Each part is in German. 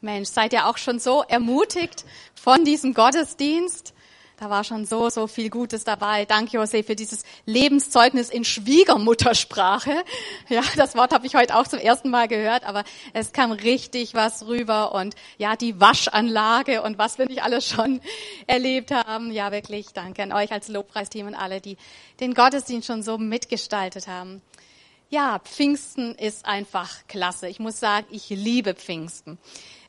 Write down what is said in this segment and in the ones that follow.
Mensch, seid ihr auch schon so ermutigt von diesem Gottesdienst? Da war schon so, so viel Gutes dabei. Danke, Jose, für dieses Lebenszeugnis in Schwiegermuttersprache. Ja, das Wort habe ich heute auch zum ersten Mal gehört, aber es kam richtig was rüber und ja, die Waschanlage und was wir nicht alles schon erlebt haben. Ja, wirklich, danke an euch als Lobpreisteam und alle, die den Gottesdienst schon so mitgestaltet haben. Ja, Pfingsten ist einfach klasse. Ich muss sagen, ich liebe Pfingsten.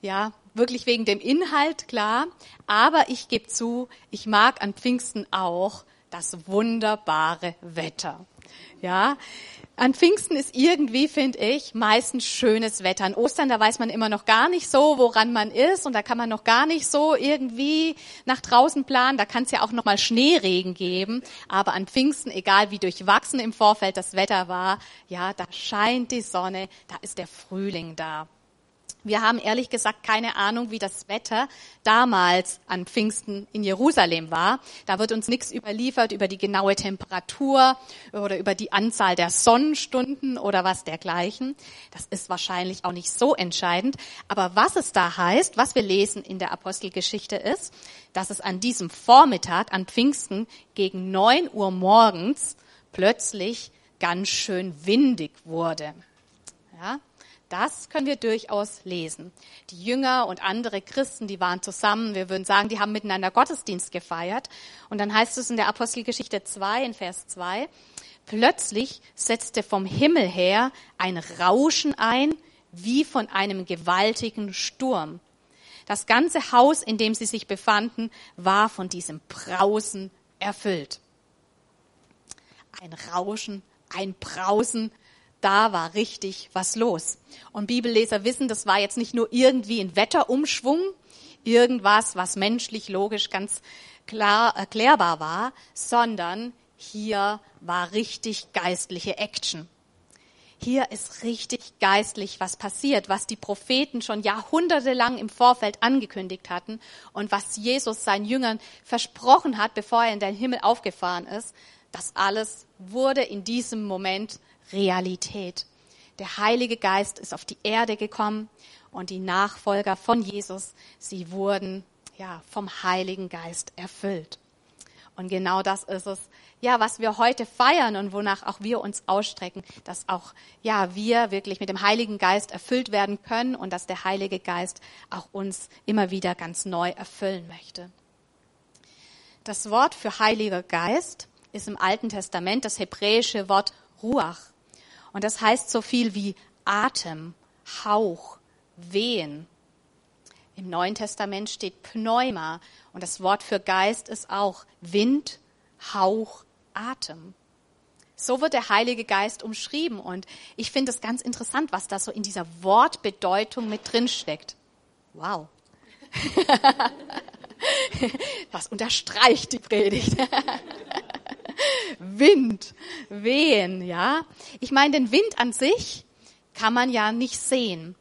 Ja, wirklich wegen dem Inhalt, klar. Aber ich gebe zu, ich mag an Pfingsten auch das wunderbare Wetter. Ja, an Pfingsten ist irgendwie, finde ich, meistens schönes Wetter. An Ostern, da weiß man immer noch gar nicht so, woran man ist und da kann man noch gar nicht so irgendwie nach draußen planen. Da kann es ja auch noch mal Schneeregen geben. Aber an Pfingsten, egal wie durchwachsen im Vorfeld das Wetter war, ja, da scheint die Sonne, da ist der Frühling da. Wir haben ehrlich gesagt keine Ahnung, wie das Wetter damals an Pfingsten in Jerusalem war. Da wird uns nichts überliefert über die genaue Temperatur oder über die Anzahl der Sonnenstunden oder was dergleichen. Das ist wahrscheinlich auch nicht so entscheidend. Aber was es da heißt, was wir lesen in der Apostelgeschichte ist, dass es an diesem Vormittag, an Pfingsten, gegen neun Uhr morgens plötzlich ganz schön windig wurde. Ja, das können wir durchaus lesen. Die Jünger und andere Christen, die waren zusammen. Wir würden sagen, die haben miteinander Gottesdienst gefeiert. Und dann heißt es in der Apostelgeschichte 2, in Vers 2, plötzlich setzte vom Himmel her ein Rauschen ein, wie von einem gewaltigen Sturm. Das ganze Haus, in dem sie sich befanden, war von diesem Brausen erfüllt. Ein Rauschen, ein Brausen, da war richtig was los. Und Bibelleser wissen, das war jetzt nicht nur irgendwie ein Wetterumschwung, irgendwas, was menschlich, logisch ganz klar erklärbar war, sondern hier war richtig geistliche Action. Hier ist richtig geistlich was passiert, was die Propheten schon jahrhundertelang im Vorfeld angekündigt hatten und was Jesus seinen Jüngern versprochen hat, bevor er in den Himmel aufgefahren ist. Das alles wurde in diesem Moment Realität. Der Heilige Geist ist auf die Erde gekommen und die Nachfolger von Jesus, sie wurden ja vom Heiligen Geist erfüllt. Und genau das ist es, ja, was wir heute feiern und wonach auch wir uns ausstrecken, dass auch, ja, wir wirklich mit dem Heiligen Geist erfüllt werden können und dass der Heilige Geist auch uns immer wieder ganz neu erfüllen möchte. Das Wort für Heiliger Geist ist im Alten Testament das hebräische Wort Ruach. Und das heißt so viel wie Atem, Hauch, Wehen. Im Neuen Testament steht Pneuma und das Wort für Geist ist auch Wind, Hauch, Atem. So wird der Heilige Geist umschrieben und ich finde es ganz interessant, was da so in dieser Wortbedeutung mit drin steckt. Wow. das unterstreicht die Predigt. Wind, wehen, ja. Ich meine, den Wind an sich kann man ja nicht sehen.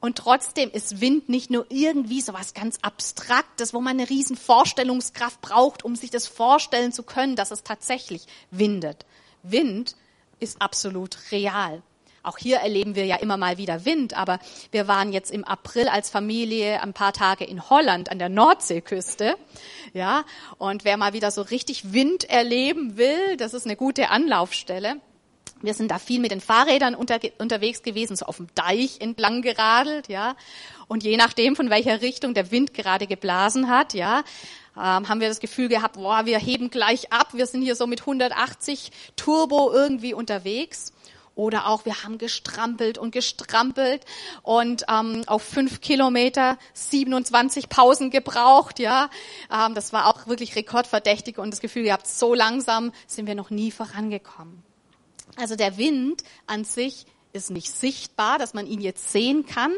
Und trotzdem ist Wind nicht nur irgendwie so was ganz Abstraktes, wo man eine riesen Vorstellungskraft braucht, um sich das vorstellen zu können, dass es tatsächlich windet. Wind ist absolut real. Auch hier erleben wir ja immer mal wieder Wind, aber wir waren jetzt im April als Familie ein paar Tage in Holland an der Nordseeküste. Ja, und wer mal wieder so richtig Wind erleben will, das ist eine gute Anlaufstelle. Wir sind da viel mit den Fahrrädern unter, unterwegs gewesen, so auf dem Deich entlang geradelt, ja. Und je nachdem, von welcher Richtung der Wind gerade geblasen hat, ja, ähm, haben wir das Gefühl gehabt, boah, wir heben gleich ab, wir sind hier so mit 180 Turbo irgendwie unterwegs. Oder auch, wir haben gestrampelt und gestrampelt und ähm, auf fünf Kilometer 27 Pausen gebraucht. Ja, ähm, das war auch wirklich rekordverdächtig und das Gefühl gehabt, so langsam sind wir noch nie vorangekommen. Also der Wind an sich ist nicht sichtbar, dass man ihn jetzt sehen kann,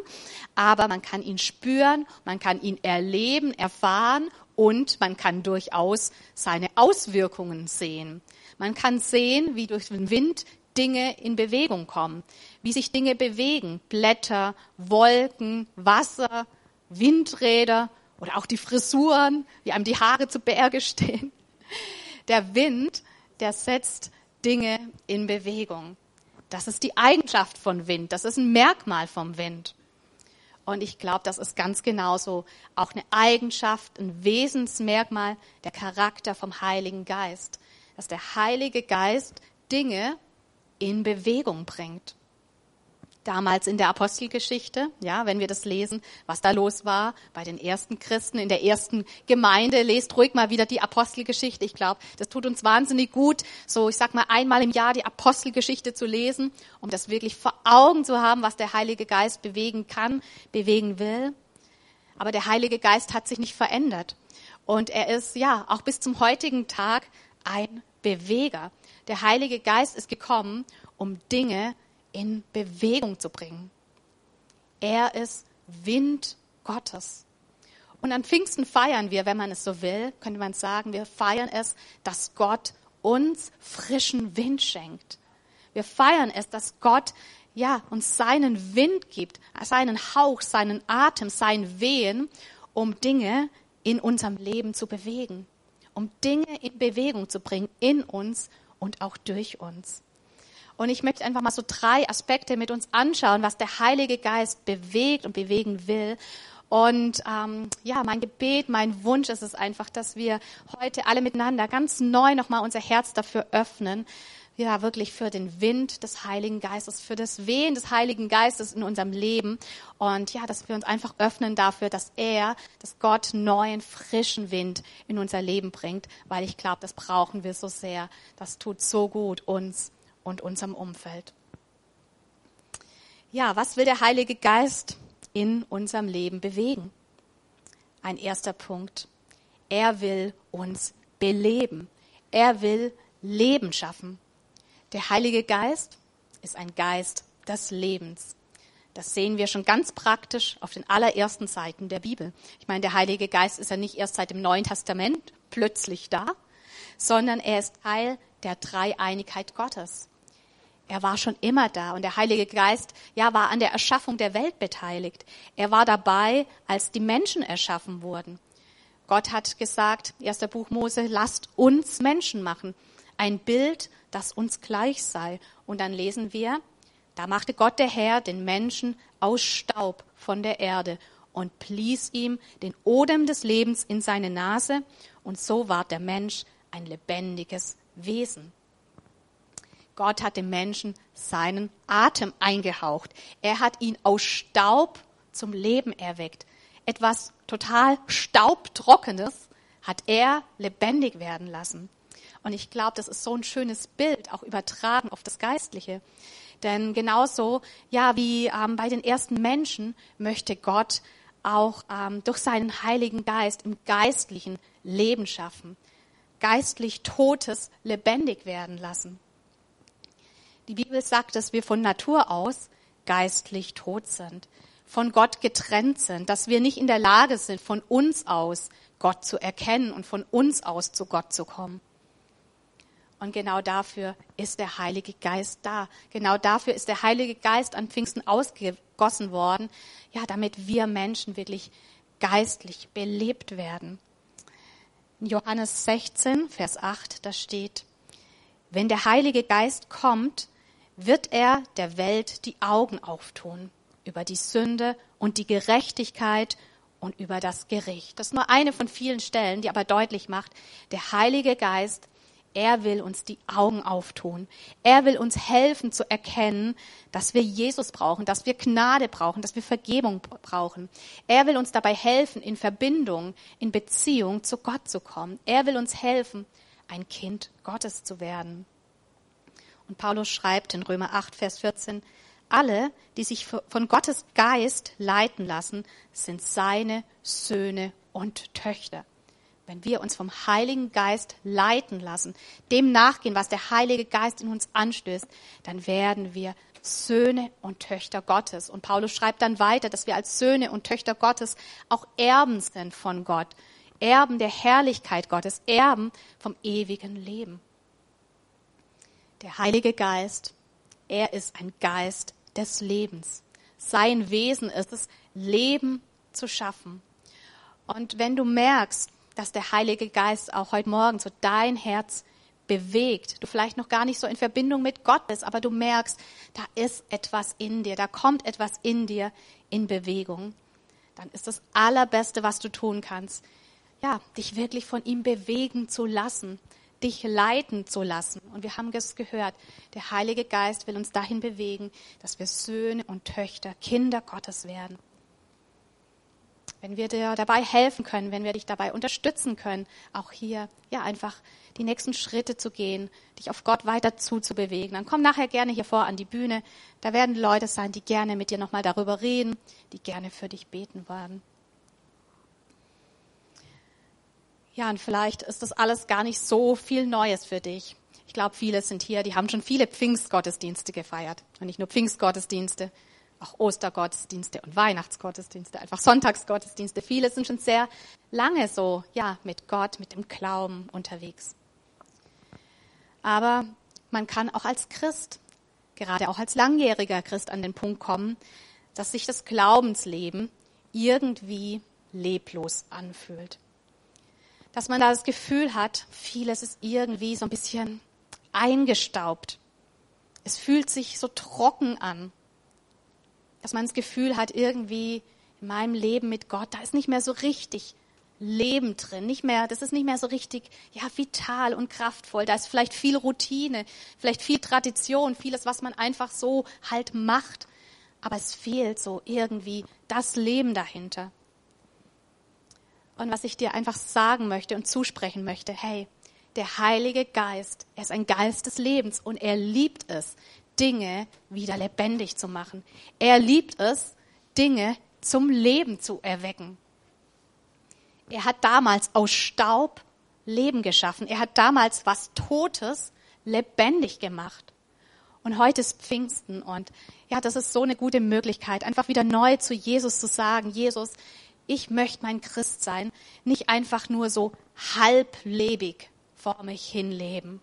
aber man kann ihn spüren, man kann ihn erleben, erfahren und man kann durchaus seine Auswirkungen sehen. Man kann sehen, wie durch den Wind Dinge in Bewegung kommen, wie sich Dinge bewegen, Blätter, Wolken, Wasser, Windräder oder auch die Frisuren, wie einem die Haare zu Berge stehen. Der Wind, der setzt Dinge in Bewegung. Das ist die Eigenschaft von Wind, das ist ein Merkmal vom Wind. Und ich glaube, das ist ganz genauso auch eine Eigenschaft, ein Wesensmerkmal, der Charakter vom Heiligen Geist. Dass der Heilige Geist Dinge in Bewegung bringt damals in der Apostelgeschichte, ja, wenn wir das lesen, was da los war bei den ersten Christen in der ersten Gemeinde. Lest ruhig mal wieder die Apostelgeschichte. Ich glaube, das tut uns wahnsinnig gut, so ich sag mal einmal im Jahr die Apostelgeschichte zu lesen, um das wirklich vor Augen zu haben, was der Heilige Geist bewegen kann, bewegen will. Aber der Heilige Geist hat sich nicht verändert. Und er ist, ja, auch bis zum heutigen Tag ein Beweger. Der Heilige Geist ist gekommen, um Dinge in Bewegung zu bringen. Er ist Wind Gottes. Und an Pfingsten feiern wir, wenn man es so will, könnte man sagen, wir feiern es, dass Gott uns frischen Wind schenkt. Wir feiern es, dass Gott ja, uns seinen Wind gibt, seinen Hauch, seinen Atem, sein Wehen, um Dinge in unserem Leben zu bewegen, um Dinge in Bewegung zu bringen in uns und auch durch uns. Und ich möchte einfach mal so drei Aspekte mit uns anschauen, was der Heilige Geist bewegt und bewegen will. Und ähm, ja, mein Gebet, mein Wunsch ist es einfach, dass wir heute alle miteinander ganz neu nochmal unser Herz dafür öffnen, ja, wirklich für den Wind des Heiligen Geistes, für das Wehen des Heiligen Geistes in unserem Leben. Und ja, dass wir uns einfach öffnen dafür, dass er, dass Gott neuen, frischen Wind in unser Leben bringt, weil ich glaube, das brauchen wir so sehr. Das tut so gut uns und unserem Umfeld. Ja, was will der Heilige Geist in unserem Leben bewegen? Ein erster Punkt. Er will uns beleben. Er will Leben schaffen. Der Heilige Geist ist ein Geist des Lebens. Das sehen wir schon ganz praktisch auf den allerersten Seiten der Bibel. Ich meine, der Heilige Geist ist ja nicht erst seit dem Neuen Testament plötzlich da, sondern er ist Teil der Dreieinigkeit Gottes. Er war schon immer da und der Heilige Geist, ja, war an der Erschaffung der Welt beteiligt. Er war dabei, als die Menschen erschaffen wurden. Gott hat gesagt, erster Buch Mose, lasst uns Menschen machen. Ein Bild, das uns gleich sei. Und dann lesen wir, da machte Gott der Herr den Menschen aus Staub von der Erde und blies ihm den Odem des Lebens in seine Nase. Und so ward der Mensch ein lebendiges Wesen. Gott hat dem Menschen seinen Atem eingehaucht. Er hat ihn aus Staub zum Leben erweckt. Etwas total Staubtrockenes hat er lebendig werden lassen. Und ich glaube, das ist so ein schönes Bild, auch übertragen auf das Geistliche. Denn genauso, ja, wie ähm, bei den ersten Menschen möchte Gott auch ähm, durch seinen Heiligen Geist im geistlichen Leben schaffen. Geistlich Totes lebendig werden lassen. Die Bibel sagt, dass wir von Natur aus geistlich tot sind, von Gott getrennt sind, dass wir nicht in der Lage sind, von uns aus Gott zu erkennen und von uns aus zu Gott zu kommen. Und genau dafür ist der Heilige Geist da. Genau dafür ist der Heilige Geist an Pfingsten ausgegossen worden, ja, damit wir Menschen wirklich geistlich belebt werden. In Johannes 16, Vers 8, da steht, wenn der Heilige Geist kommt, wird er der Welt die Augen auftun über die Sünde und die Gerechtigkeit und über das Gericht. Das ist nur eine von vielen Stellen, die aber deutlich macht, der Heilige Geist, er will uns die Augen auftun. Er will uns helfen zu erkennen, dass wir Jesus brauchen, dass wir Gnade brauchen, dass wir Vergebung brauchen. Er will uns dabei helfen, in Verbindung, in Beziehung zu Gott zu kommen. Er will uns helfen, ein Kind Gottes zu werden. Und Paulus schreibt in Römer 8, Vers 14, alle, die sich von Gottes Geist leiten lassen, sind seine Söhne und Töchter. Wenn wir uns vom Heiligen Geist leiten lassen, dem nachgehen, was der Heilige Geist in uns anstößt, dann werden wir Söhne und Töchter Gottes. Und Paulus schreibt dann weiter, dass wir als Söhne und Töchter Gottes auch Erben sind von Gott. Erben der Herrlichkeit Gottes, Erben vom ewigen Leben. Der Heilige Geist, er ist ein Geist des Lebens. Sein Wesen ist es, Leben zu schaffen. Und wenn du merkst, dass der Heilige Geist auch heute Morgen so dein Herz bewegt, du vielleicht noch gar nicht so in Verbindung mit Gott bist, aber du merkst, da ist etwas in dir, da kommt etwas in dir in Bewegung, dann ist das Allerbeste, was du tun kannst, ja, dich wirklich von ihm bewegen zu lassen, dich leiten zu lassen. Und wir haben es gehört, der Heilige Geist will uns dahin bewegen, dass wir Söhne und Töchter, Kinder Gottes werden. Wenn wir dir dabei helfen können, wenn wir dich dabei unterstützen können, auch hier, ja, einfach die nächsten Schritte zu gehen, dich auf Gott weiter zuzubewegen, dann komm nachher gerne hier vor an die Bühne. Da werden Leute sein, die gerne mit dir nochmal darüber reden, die gerne für dich beten werden. Ja, und vielleicht ist das alles gar nicht so viel Neues für dich. Ich glaube, viele sind hier, die haben schon viele Pfingstgottesdienste gefeiert. Und nicht nur Pfingstgottesdienste, auch Ostergottesdienste und Weihnachtsgottesdienste, einfach Sonntagsgottesdienste. Viele sind schon sehr lange so, ja, mit Gott, mit dem Glauben unterwegs. Aber man kann auch als Christ, gerade auch als langjähriger Christ an den Punkt kommen, dass sich das Glaubensleben irgendwie leblos anfühlt dass man da das Gefühl hat, vieles ist irgendwie so ein bisschen eingestaubt. Es fühlt sich so trocken an. Dass man das Gefühl hat, irgendwie in meinem Leben mit Gott, da ist nicht mehr so richtig Leben drin, nicht mehr, das ist nicht mehr so richtig, ja, vital und kraftvoll. Da ist vielleicht viel Routine, vielleicht viel Tradition, vieles, was man einfach so halt macht. Aber es fehlt so irgendwie das Leben dahinter. Und was ich dir einfach sagen möchte und zusprechen möchte, hey, der Heilige Geist, er ist ein Geist des Lebens und er liebt es, Dinge wieder lebendig zu machen. Er liebt es, Dinge zum Leben zu erwecken. Er hat damals aus Staub Leben geschaffen. Er hat damals was Totes lebendig gemacht. Und heute ist Pfingsten und ja, das ist so eine gute Möglichkeit, einfach wieder neu zu Jesus zu sagen, Jesus, ich möchte mein Christ sein, nicht einfach nur so halblebig vor mich hinleben.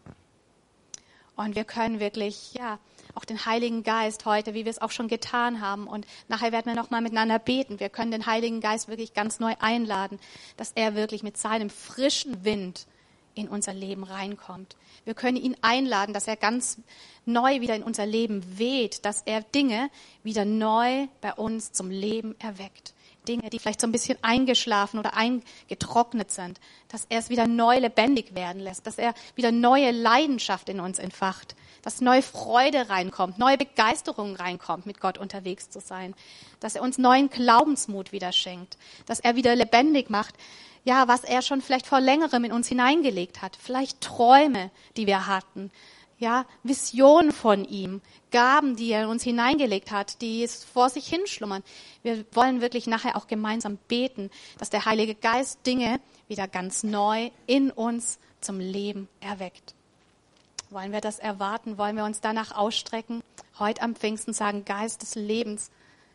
Und wir können wirklich, ja, auch den Heiligen Geist heute, wie wir es auch schon getan haben. Und nachher werden wir nochmal miteinander beten. Wir können den Heiligen Geist wirklich ganz neu einladen, dass er wirklich mit seinem frischen Wind in unser Leben reinkommt. Wir können ihn einladen, dass er ganz neu wieder in unser Leben weht, dass er Dinge wieder neu bei uns zum Leben erweckt. Dinge, die vielleicht so ein bisschen eingeschlafen oder eingetrocknet sind, dass er es wieder neu lebendig werden lässt, dass er wieder neue Leidenschaft in uns entfacht, dass neue Freude reinkommt, neue Begeisterung reinkommt, mit Gott unterwegs zu sein, dass er uns neuen Glaubensmut wieder schenkt, dass er wieder lebendig macht, ja, was er schon vielleicht vor längerem in uns hineingelegt hat, vielleicht Träume, die wir hatten, ja, Visionen von ihm, Gaben, die er in uns hineingelegt hat, die vor sich hinschlummern. Wir wollen wirklich nachher auch gemeinsam beten, dass der Heilige Geist Dinge wieder ganz neu in uns zum Leben erweckt. Wollen wir das erwarten? Wollen wir uns danach ausstrecken? Heute am Pfingsten sagen, Geist des Lebens,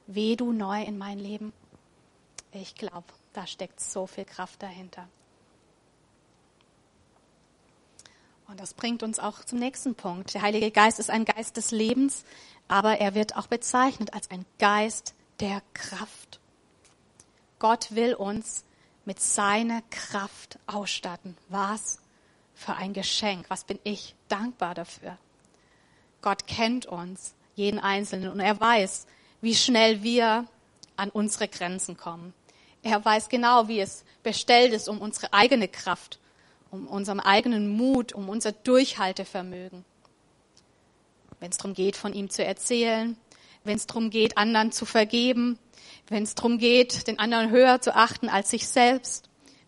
weh du neu in mein Leben. Ich glaube, da steckt so viel Kraft dahinter. Und das bringt uns auch zum nächsten Punkt. Der Heilige Geist ist ein Geist des Lebens, aber er wird auch bezeichnet als ein Geist der Kraft. Gott will uns mit seiner Kraft ausstatten. Was für ein Geschenk. Was bin ich dankbar dafür. Gott kennt uns, jeden Einzelnen, und er weiß, wie schnell wir an unsere Grenzen kommen. Er weiß genau, wie es bestellt ist um unsere eigene Kraft um unseren eigenen Mut, um unser Durchhaltevermögen. Wenn es darum geht, von ihm zu erzählen, wenn es darum geht, anderen zu vergeben, wenn es darum geht, den anderen höher zu achten als sich selbst,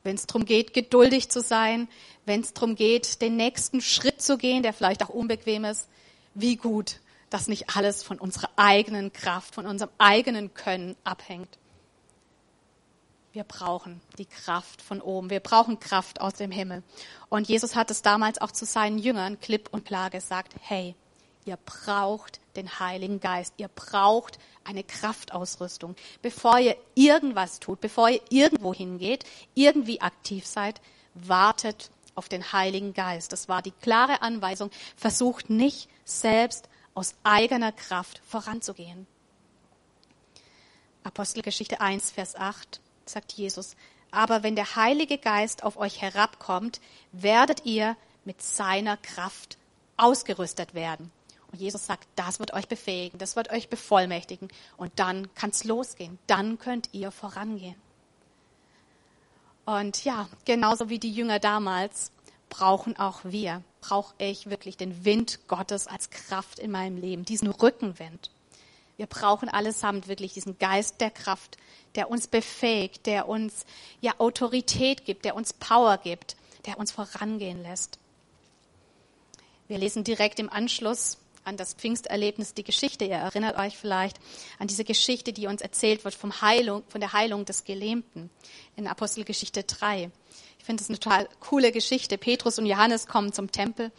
wenn es darum geht, geduldig zu sein, wenn es darum geht, den nächsten Schritt zu gehen, der vielleicht auch unbequem ist, wie gut, dass nicht alles von unserer eigenen Kraft, von unserem eigenen Können abhängt. Wir brauchen die Kraft von oben. Wir brauchen Kraft aus dem Himmel. Und Jesus hat es damals auch zu seinen Jüngern klipp und klar gesagt, hey, ihr braucht den Heiligen Geist. Ihr braucht eine Kraftausrüstung. Bevor ihr irgendwas tut, bevor ihr irgendwo hingeht, irgendwie aktiv seid, wartet auf den Heiligen Geist. Das war die klare Anweisung. Versucht nicht selbst aus eigener Kraft voranzugehen. Apostelgeschichte 1, Vers 8 sagt Jesus. Aber wenn der Heilige Geist auf euch herabkommt, werdet ihr mit seiner Kraft ausgerüstet werden. Und Jesus sagt, das wird euch befähigen, das wird euch bevollmächtigen. Und dann kann es losgehen. Dann könnt ihr vorangehen. Und ja, genauso wie die Jünger damals brauchen auch wir, brauche ich wirklich den Wind Gottes als Kraft in meinem Leben, diesen Rückenwind. Wir brauchen allesamt wirklich diesen Geist der Kraft, der uns befähigt, der uns ja Autorität gibt, der uns Power gibt, der uns vorangehen lässt. Wir lesen direkt im Anschluss an das Pfingsterlebnis die Geschichte. Ihr erinnert euch vielleicht an diese Geschichte, die uns erzählt wird vom Heilung, von der Heilung des Gelähmten in Apostelgeschichte 3. Ich finde es eine total coole Geschichte. Petrus und Johannes kommen zum Tempel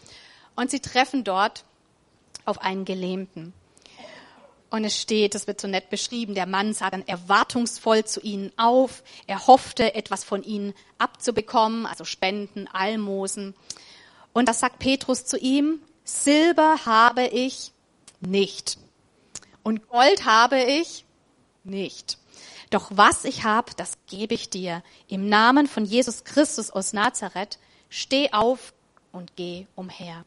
und sie treffen dort auf einen Gelähmten. Und es steht, das wird so nett beschrieben, der Mann sah dann erwartungsvoll zu ihnen auf. Er hoffte, etwas von ihnen abzubekommen, also Spenden, Almosen. Und das sagt Petrus zu ihm, Silber habe ich nicht. Und Gold habe ich nicht. Doch was ich habe, das gebe ich dir. Im Namen von Jesus Christus aus Nazareth, steh auf und geh umher.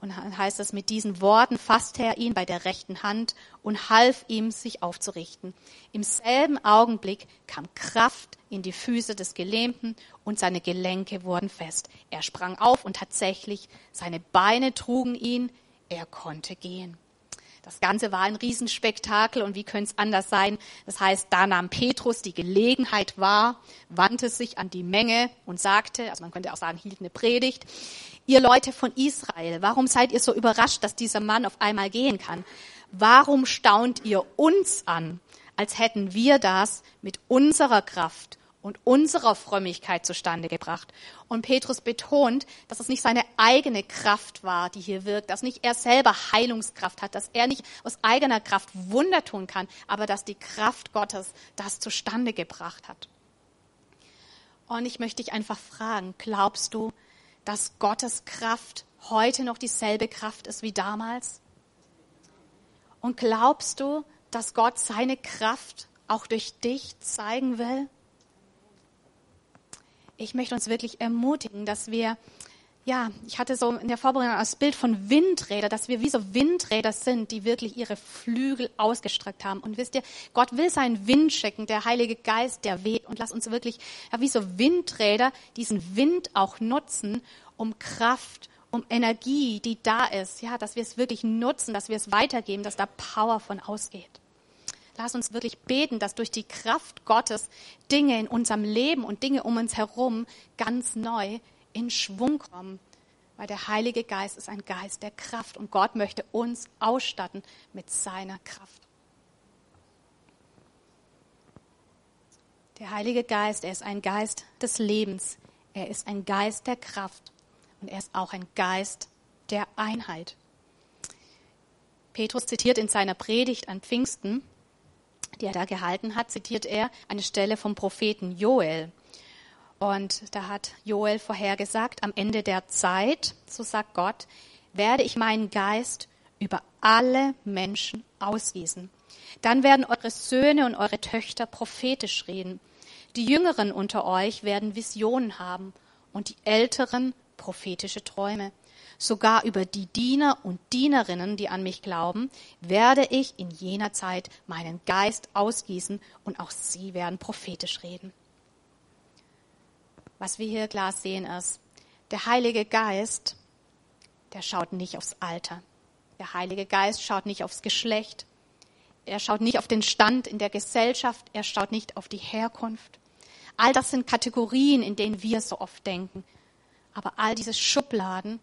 Und dann heißt es, mit diesen Worten fasste er ihn bei der rechten Hand und half ihm, sich aufzurichten. Im selben Augenblick kam Kraft in die Füße des Gelähmten und seine Gelenke wurden fest. Er sprang auf und tatsächlich, seine Beine trugen ihn, er konnte gehen. Das Ganze war ein Riesenspektakel und wie könnte es anders sein? Das heißt, da nahm Petrus die Gelegenheit wahr, wandte sich an die Menge und sagte, also man könnte auch sagen, hielt eine Predigt, ihr Leute von Israel, warum seid ihr so überrascht, dass dieser Mann auf einmal gehen kann? Warum staunt ihr uns an, als hätten wir das mit unserer Kraft und unserer Frömmigkeit zustande gebracht. Und Petrus betont, dass es nicht seine eigene Kraft war, die hier wirkt, dass nicht er selber Heilungskraft hat, dass er nicht aus eigener Kraft Wunder tun kann, aber dass die Kraft Gottes das zustande gebracht hat. Und ich möchte dich einfach fragen, glaubst du, dass Gottes Kraft heute noch dieselbe Kraft ist wie damals? Und glaubst du, dass Gott seine Kraft auch durch dich zeigen will? Ich möchte uns wirklich ermutigen, dass wir, ja, ich hatte so in der Vorbereitung das Bild von Windräder, dass wir wie so Windräder sind, die wirklich ihre Flügel ausgestreckt haben. Und wisst ihr, Gott will seinen Wind schicken, der Heilige Geist, der weht. Und lass uns wirklich, ja, wie so Windräder, diesen Wind auch nutzen, um Kraft, um Energie, die da ist, ja, dass wir es wirklich nutzen, dass wir es weitergeben, dass da Power von ausgeht. Lass uns wirklich beten, dass durch die Kraft Gottes Dinge in unserem Leben und Dinge um uns herum ganz neu in Schwung kommen. Weil der Heilige Geist ist ein Geist der Kraft und Gott möchte uns ausstatten mit seiner Kraft. Der Heilige Geist, er ist ein Geist des Lebens. Er ist ein Geist der Kraft und er ist auch ein Geist der Einheit. Petrus zitiert in seiner Predigt an Pfingsten die er da gehalten hat, zitiert er eine Stelle vom Propheten Joel. Und da hat Joel vorhergesagt, am Ende der Zeit, so sagt Gott, werde ich meinen Geist über alle Menschen ausgießen. Dann werden eure Söhne und eure Töchter prophetisch reden. Die Jüngeren unter euch werden Visionen haben und die Älteren prophetische Träume. Sogar über die Diener und Dienerinnen, die an mich glauben, werde ich in jener Zeit meinen Geist ausgießen und auch sie werden prophetisch reden. Was wir hier klar sehen ist, der Heilige Geist, der schaut nicht aufs Alter. Der Heilige Geist schaut nicht aufs Geschlecht. Er schaut nicht auf den Stand in der Gesellschaft. Er schaut nicht auf die Herkunft. All das sind Kategorien, in denen wir so oft denken. Aber all diese Schubladen,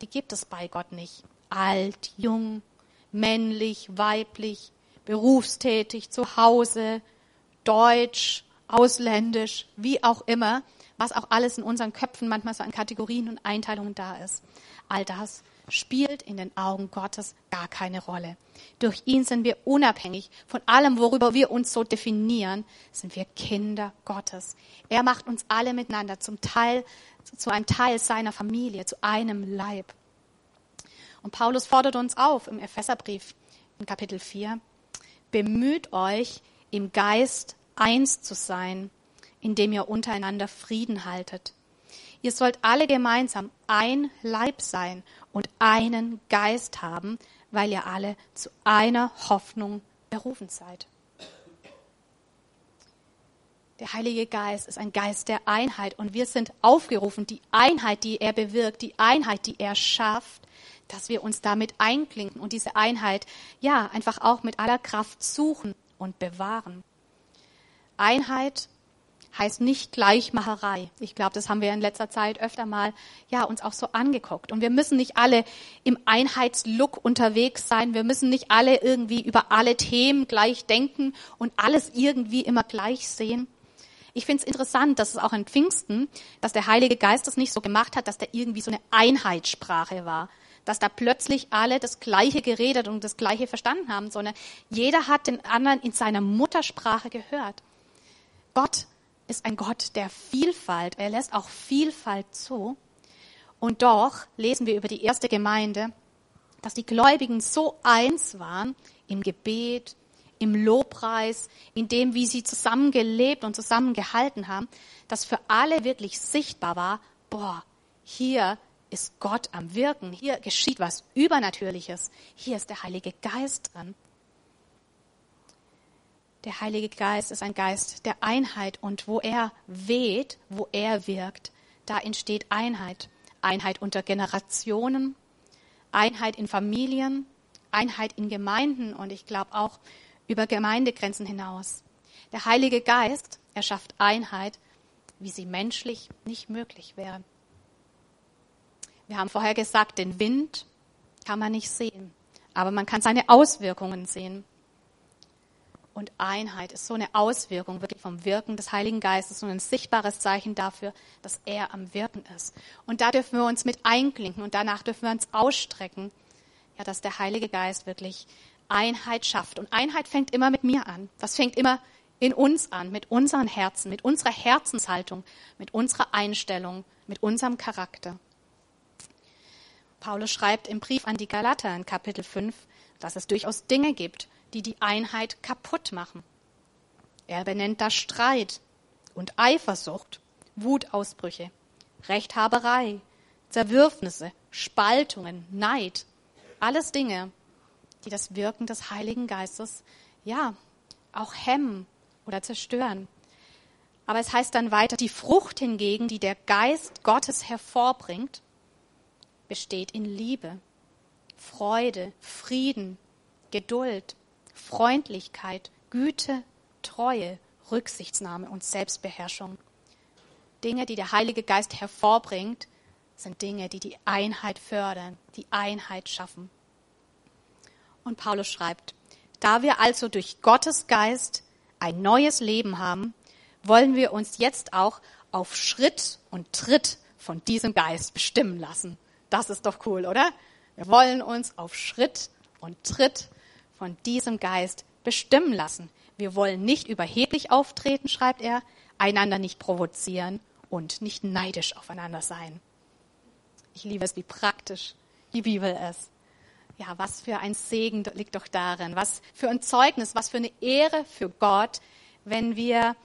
die gibt es bei Gott nicht. Alt, jung, männlich, weiblich, berufstätig, zu Hause, deutsch, ausländisch, wie auch immer, was auch alles in unseren Köpfen manchmal so an Kategorien und Einteilungen da ist. All das spielt in den Augen Gottes gar keine Rolle. Durch ihn sind wir unabhängig von allem, worüber wir uns so definieren, sind wir Kinder Gottes. Er macht uns alle miteinander zum Teil, zu einem Teil seiner Familie, zu einem Leib. Und Paulus fordert uns auf im Epheserbrief in Kapitel 4, bemüht euch, im Geist eins zu sein, indem ihr untereinander Frieden haltet. Ihr sollt alle gemeinsam ein Leib sein und einen Geist haben, weil ihr alle zu einer Hoffnung berufen seid. Der Heilige Geist ist ein Geist der Einheit und wir sind aufgerufen, die Einheit, die er bewirkt, die Einheit, die er schafft, dass wir uns damit einklinken und diese Einheit, ja, einfach auch mit aller Kraft suchen und bewahren. Einheit heißt nicht Gleichmacherei. Ich glaube, das haben wir in letzter Zeit öfter mal, ja, uns auch so angeguckt. Und wir müssen nicht alle im Einheitslook unterwegs sein. Wir müssen nicht alle irgendwie über alle Themen gleich denken und alles irgendwie immer gleich sehen. Ich finde es interessant, dass es auch in Pfingsten, dass der Heilige Geist das nicht so gemacht hat, dass da irgendwie so eine Einheitssprache war. Dass da plötzlich alle das Gleiche geredet und das Gleiche verstanden haben, sondern jeder hat den anderen in seiner Muttersprache gehört. Gott ist ein Gott der Vielfalt. Er lässt auch Vielfalt zu. Und doch lesen wir über die erste Gemeinde, dass die Gläubigen so eins waren im Gebet, im Lobpreis, in dem, wie sie zusammen gelebt und zusammen gehalten haben, dass für alle wirklich sichtbar war, boah, hier ist Gott am Wirken, hier geschieht was Übernatürliches, hier ist der Heilige Geist dran. Der Heilige Geist ist ein Geist der Einheit und wo er weht, wo er wirkt, da entsteht Einheit. Einheit unter Generationen, Einheit in Familien, Einheit in Gemeinden und ich glaube auch über Gemeindegrenzen hinaus. Der Heilige Geist erschafft Einheit, wie sie menschlich nicht möglich wäre. Wir haben vorher gesagt, den Wind kann man nicht sehen, aber man kann seine Auswirkungen sehen. Und Einheit ist so eine Auswirkung wirklich vom Wirken des Heiligen Geistes und ein sichtbares Zeichen dafür, dass er am Wirken ist. Und da dürfen wir uns mit einklinken und danach dürfen wir uns ausstrecken, ja, dass der Heilige Geist wirklich Einheit schafft. Und Einheit fängt immer mit mir an. Das fängt immer in uns an, mit unseren Herzen, mit unserer Herzenshaltung, mit unserer Einstellung, mit unserem Charakter. Paulus schreibt im Brief an die Galater in Kapitel 5, dass es durchaus Dinge gibt, die die Einheit kaputt machen. Er benennt da Streit und Eifersucht, Wutausbrüche, Rechthaberei, Zerwürfnisse, Spaltungen, Neid. Alles Dinge, die das Wirken des Heiligen Geistes, ja, auch hemmen oder zerstören. Aber es heißt dann weiter, die Frucht hingegen, die der Geist Gottes hervorbringt, besteht in Liebe, Freude, Frieden, Geduld, Freundlichkeit, Güte, Treue, Rücksichtsnahme und Selbstbeherrschung. Dinge, die der Heilige Geist hervorbringt, sind Dinge, die die Einheit fördern, die Einheit schaffen. Und Paulus schreibt, da wir also durch Gottes Geist ein neues Leben haben, wollen wir uns jetzt auch auf Schritt und Tritt von diesem Geist bestimmen lassen. Das ist doch cool, oder? Wir wollen uns auf Schritt und Tritt von diesem Geist bestimmen lassen. Wir wollen nicht überheblich auftreten, schreibt er, einander nicht provozieren und nicht neidisch aufeinander sein. Ich liebe es, wie praktisch die Bibel ist ja, was für ein Segen liegt doch darin, was für ein Zeugnis, was für eine Ehre für Gott, wenn wir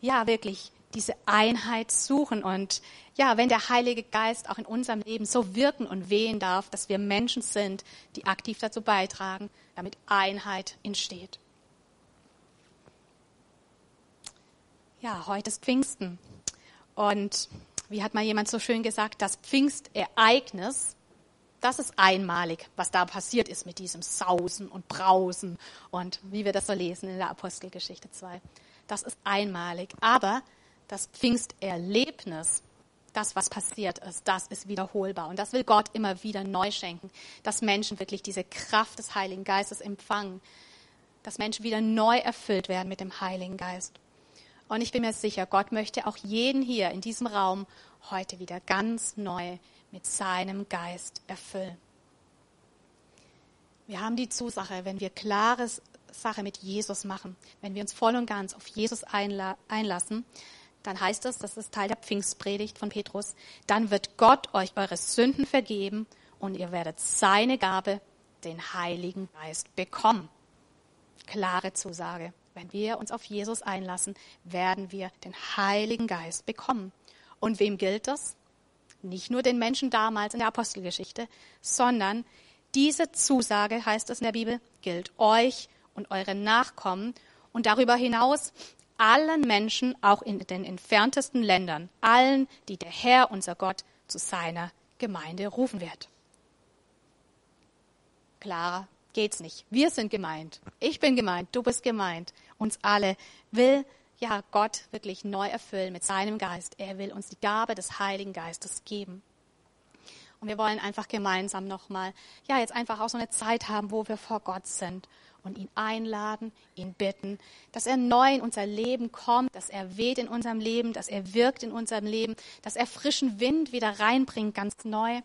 ja wirklich diese Einheit suchen und ja, wenn der Heilige Geist auch in unserem Leben so wirken und wehen darf, dass wir Menschen sind, die aktiv dazu beitragen, damit Einheit entsteht. Ja, heute ist Pfingsten. Und wie hat mal jemand so schön gesagt, das Pfingstereignis das ist einmalig, was da passiert ist mit diesem Sausen und Brausen und wie wir das so lesen in der Apostelgeschichte 2. Das ist einmalig. Aber das Pfingsterlebnis, das, was passiert ist, das ist wiederholbar. Und das will Gott immer wieder neu schenken, dass Menschen wirklich diese Kraft des Heiligen Geistes empfangen, dass Menschen wieder neu erfüllt werden mit dem Heiligen Geist. Und ich bin mir sicher, Gott möchte auch jeden hier in diesem Raum heute wieder ganz neu mit seinem Geist erfüllen. Wir haben die Zusache, wenn wir klare Sache mit Jesus machen, wenn wir uns voll und ganz auf Jesus einlassen, dann heißt das, das ist Teil der Pfingstpredigt von Petrus, dann wird Gott euch eure Sünden vergeben und ihr werdet seine Gabe, den Heiligen Geist, bekommen. Klare Zusage. Wenn wir uns auf Jesus einlassen, werden wir den Heiligen Geist bekommen. Und wem gilt das? nicht nur den Menschen damals in der Apostelgeschichte, sondern diese Zusage, heißt es in der Bibel, gilt euch und euren Nachkommen und darüber hinaus allen Menschen, auch in den entferntesten Ländern, allen, die der Herr, unser Gott, zu seiner Gemeinde rufen wird. Klarer geht's nicht. Wir sind gemeint. Ich bin gemeint. Du bist gemeint. Uns alle will ja Gott wirklich neu erfüllen mit seinem Geist. Er will uns die Gabe des Heiligen Geistes geben. Und wir wollen einfach gemeinsam nochmal, ja, jetzt einfach auch so eine Zeit haben, wo wir vor Gott sind und ihn einladen, ihn bitten, dass er neu in unser Leben kommt, dass er weht in unserem Leben, dass er wirkt in unserem Leben, dass er frischen Wind wieder reinbringt, ganz neu.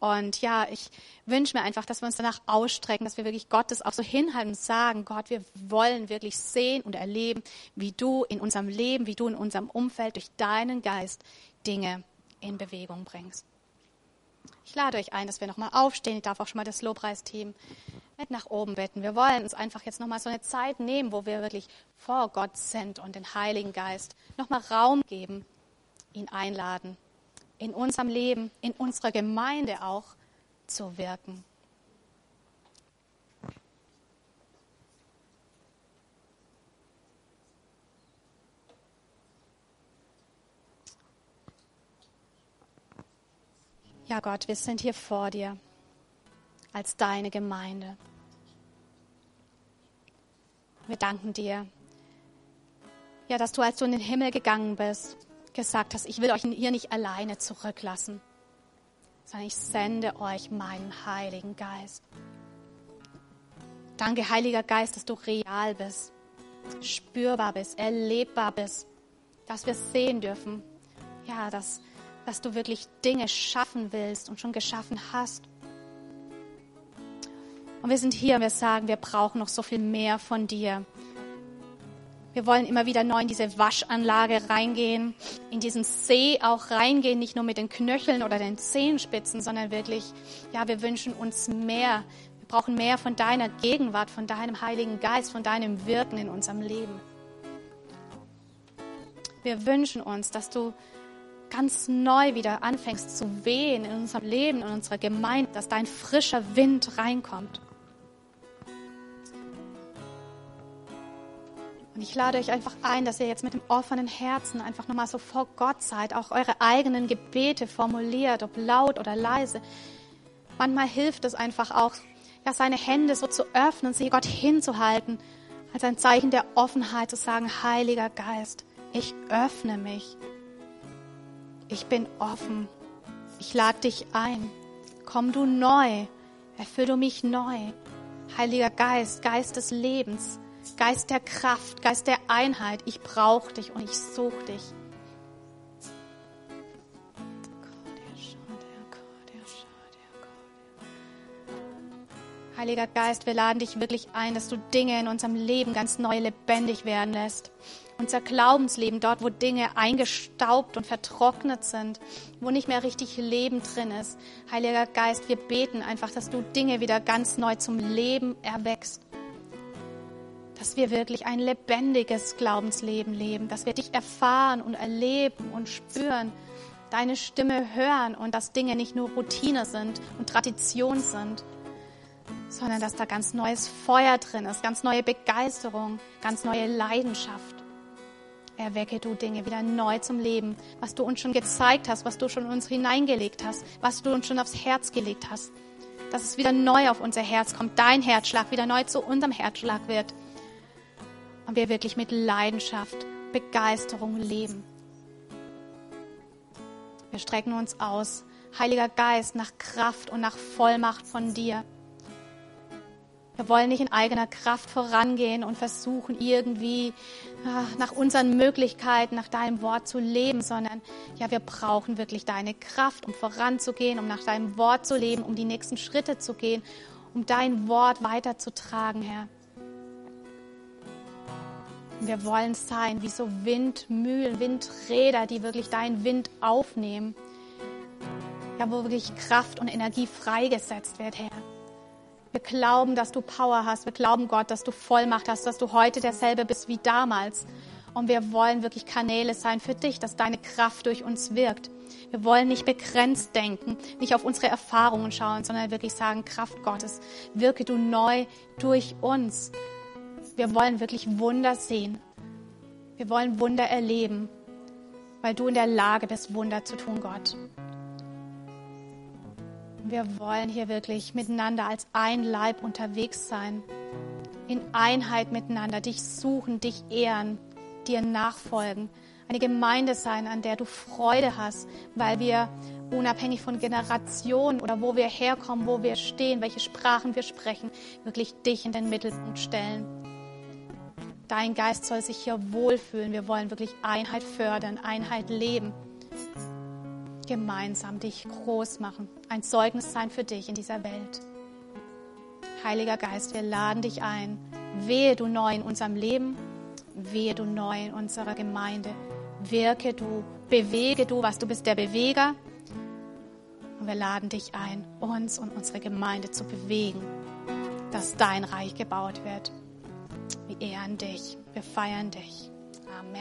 Und ja, ich wünsche mir einfach, dass wir uns danach ausstrecken, dass wir wirklich Gottes auch so hinhalten und sagen, Gott, wir wollen wirklich sehen und erleben, wie du in unserem Leben, wie du in unserem Umfeld durch deinen Geist Dinge in Bewegung bringst. Ich lade euch ein, dass wir nochmal aufstehen. Ich darf auch schon mal das Lobpreisteam mit nach oben bitten. Wir wollen uns einfach jetzt nochmal so eine Zeit nehmen, wo wir wirklich vor Gott sind und den Heiligen Geist nochmal Raum geben, ihn einladen, in unserem Leben, in unserer Gemeinde auch zu wirken. Ja Gott, wir sind hier vor dir als deine Gemeinde. Wir danken dir, ja, dass du, als du in den Himmel gegangen bist, gesagt hast, ich will euch hier nicht alleine zurücklassen, sondern ich sende euch meinen Heiligen Geist. Danke, Heiliger Geist, dass du real bist, spürbar bist, erlebbar bist, dass wir sehen dürfen, ja, dass dass du wirklich Dinge schaffen willst und schon geschaffen hast. Und wir sind hier und wir sagen, wir brauchen noch so viel mehr von dir. Wir wollen immer wieder neu in diese Waschanlage reingehen, in diesen See auch reingehen, nicht nur mit den Knöcheln oder den Zehenspitzen, sondern wirklich, ja, wir wünschen uns mehr. Wir brauchen mehr von deiner Gegenwart, von deinem Heiligen Geist, von deinem Wirken in unserem Leben. Wir wünschen uns, dass du ganz neu wieder anfängst zu wehen in unserem Leben, in unserer Gemeinde, dass dein frischer Wind reinkommt. Und ich lade euch einfach ein, dass ihr jetzt mit dem offenen Herzen einfach nochmal so vor Gott seid, auch eure eigenen Gebete formuliert, ob laut oder leise. Manchmal hilft es einfach auch, ja, seine Hände so zu öffnen, sie Gott hinzuhalten, als ein Zeichen der Offenheit zu sagen, Heiliger Geist, ich öffne mich ich bin offen. Ich lade dich ein. Komm du neu. Erfüll du mich neu. Heiliger Geist, Geist des Lebens, Geist der Kraft, Geist der Einheit. Ich brauche dich und ich suche dich. Heiliger Geist, wir laden dich wirklich ein, dass du Dinge in unserem Leben ganz neu lebendig werden lässt unser Glaubensleben, dort, wo Dinge eingestaubt und vertrocknet sind, wo nicht mehr richtig Leben drin ist. Heiliger Geist, wir beten einfach, dass du Dinge wieder ganz neu zum Leben erwächst. Dass wir wirklich ein lebendiges Glaubensleben leben, dass wir dich erfahren und erleben und spüren, deine Stimme hören und dass Dinge nicht nur Routine sind und Tradition sind, sondern dass da ganz neues Feuer drin ist, ganz neue Begeisterung, ganz neue Leidenschaft. Erwecke du Dinge wieder neu zum Leben, was du uns schon gezeigt hast, was du schon uns hineingelegt hast, was du uns schon aufs Herz gelegt hast. Dass es wieder neu auf unser Herz kommt, dein Herzschlag wieder neu zu unserem Herzschlag wird. Und wir wirklich mit Leidenschaft, Begeisterung leben. Wir strecken uns aus, Heiliger Geist, nach Kraft und nach Vollmacht von dir. Wir wollen nicht in eigener Kraft vorangehen und versuchen irgendwie ah, nach unseren Möglichkeiten, nach deinem Wort zu leben, sondern ja, wir brauchen wirklich deine Kraft, um voranzugehen, um nach deinem Wort zu leben, um die nächsten Schritte zu gehen, um dein Wort weiterzutragen, Herr. Wir wollen sein wie so Windmühlen, Windräder, die wirklich deinen Wind aufnehmen. Ja, wo wirklich Kraft und Energie freigesetzt wird, Herr. Wir glauben, dass du Power hast. Wir glauben, Gott, dass du Vollmacht hast, dass du heute derselbe bist wie damals. Und wir wollen wirklich Kanäle sein für dich, dass deine Kraft durch uns wirkt. Wir wollen nicht begrenzt denken, nicht auf unsere Erfahrungen schauen, sondern wirklich sagen, Kraft Gottes, wirke du neu durch uns. Wir wollen wirklich Wunder sehen. Wir wollen Wunder erleben, weil du in der Lage bist, Wunder zu tun, Gott. Wir wollen hier wirklich miteinander als ein Leib unterwegs sein, in Einheit miteinander, dich suchen, dich ehren, dir nachfolgen, eine Gemeinde sein, an der du Freude hast, weil wir unabhängig von Generationen oder wo wir herkommen, wo wir stehen, welche Sprachen wir sprechen, wirklich dich in den Mittelpunkt stellen. Dein Geist soll sich hier wohlfühlen. Wir wollen wirklich Einheit fördern, Einheit leben. Gemeinsam dich groß machen, ein Zeugnis sein für dich in dieser Welt. Heiliger Geist, wir laden dich ein. Wehe du neu in unserem Leben, wehe du neu in unserer Gemeinde. Wirke du, bewege du, was du bist, der Beweger. Und wir laden dich ein, uns und unsere Gemeinde zu bewegen, dass dein Reich gebaut wird. Wir ehren dich, wir feiern dich. Amen.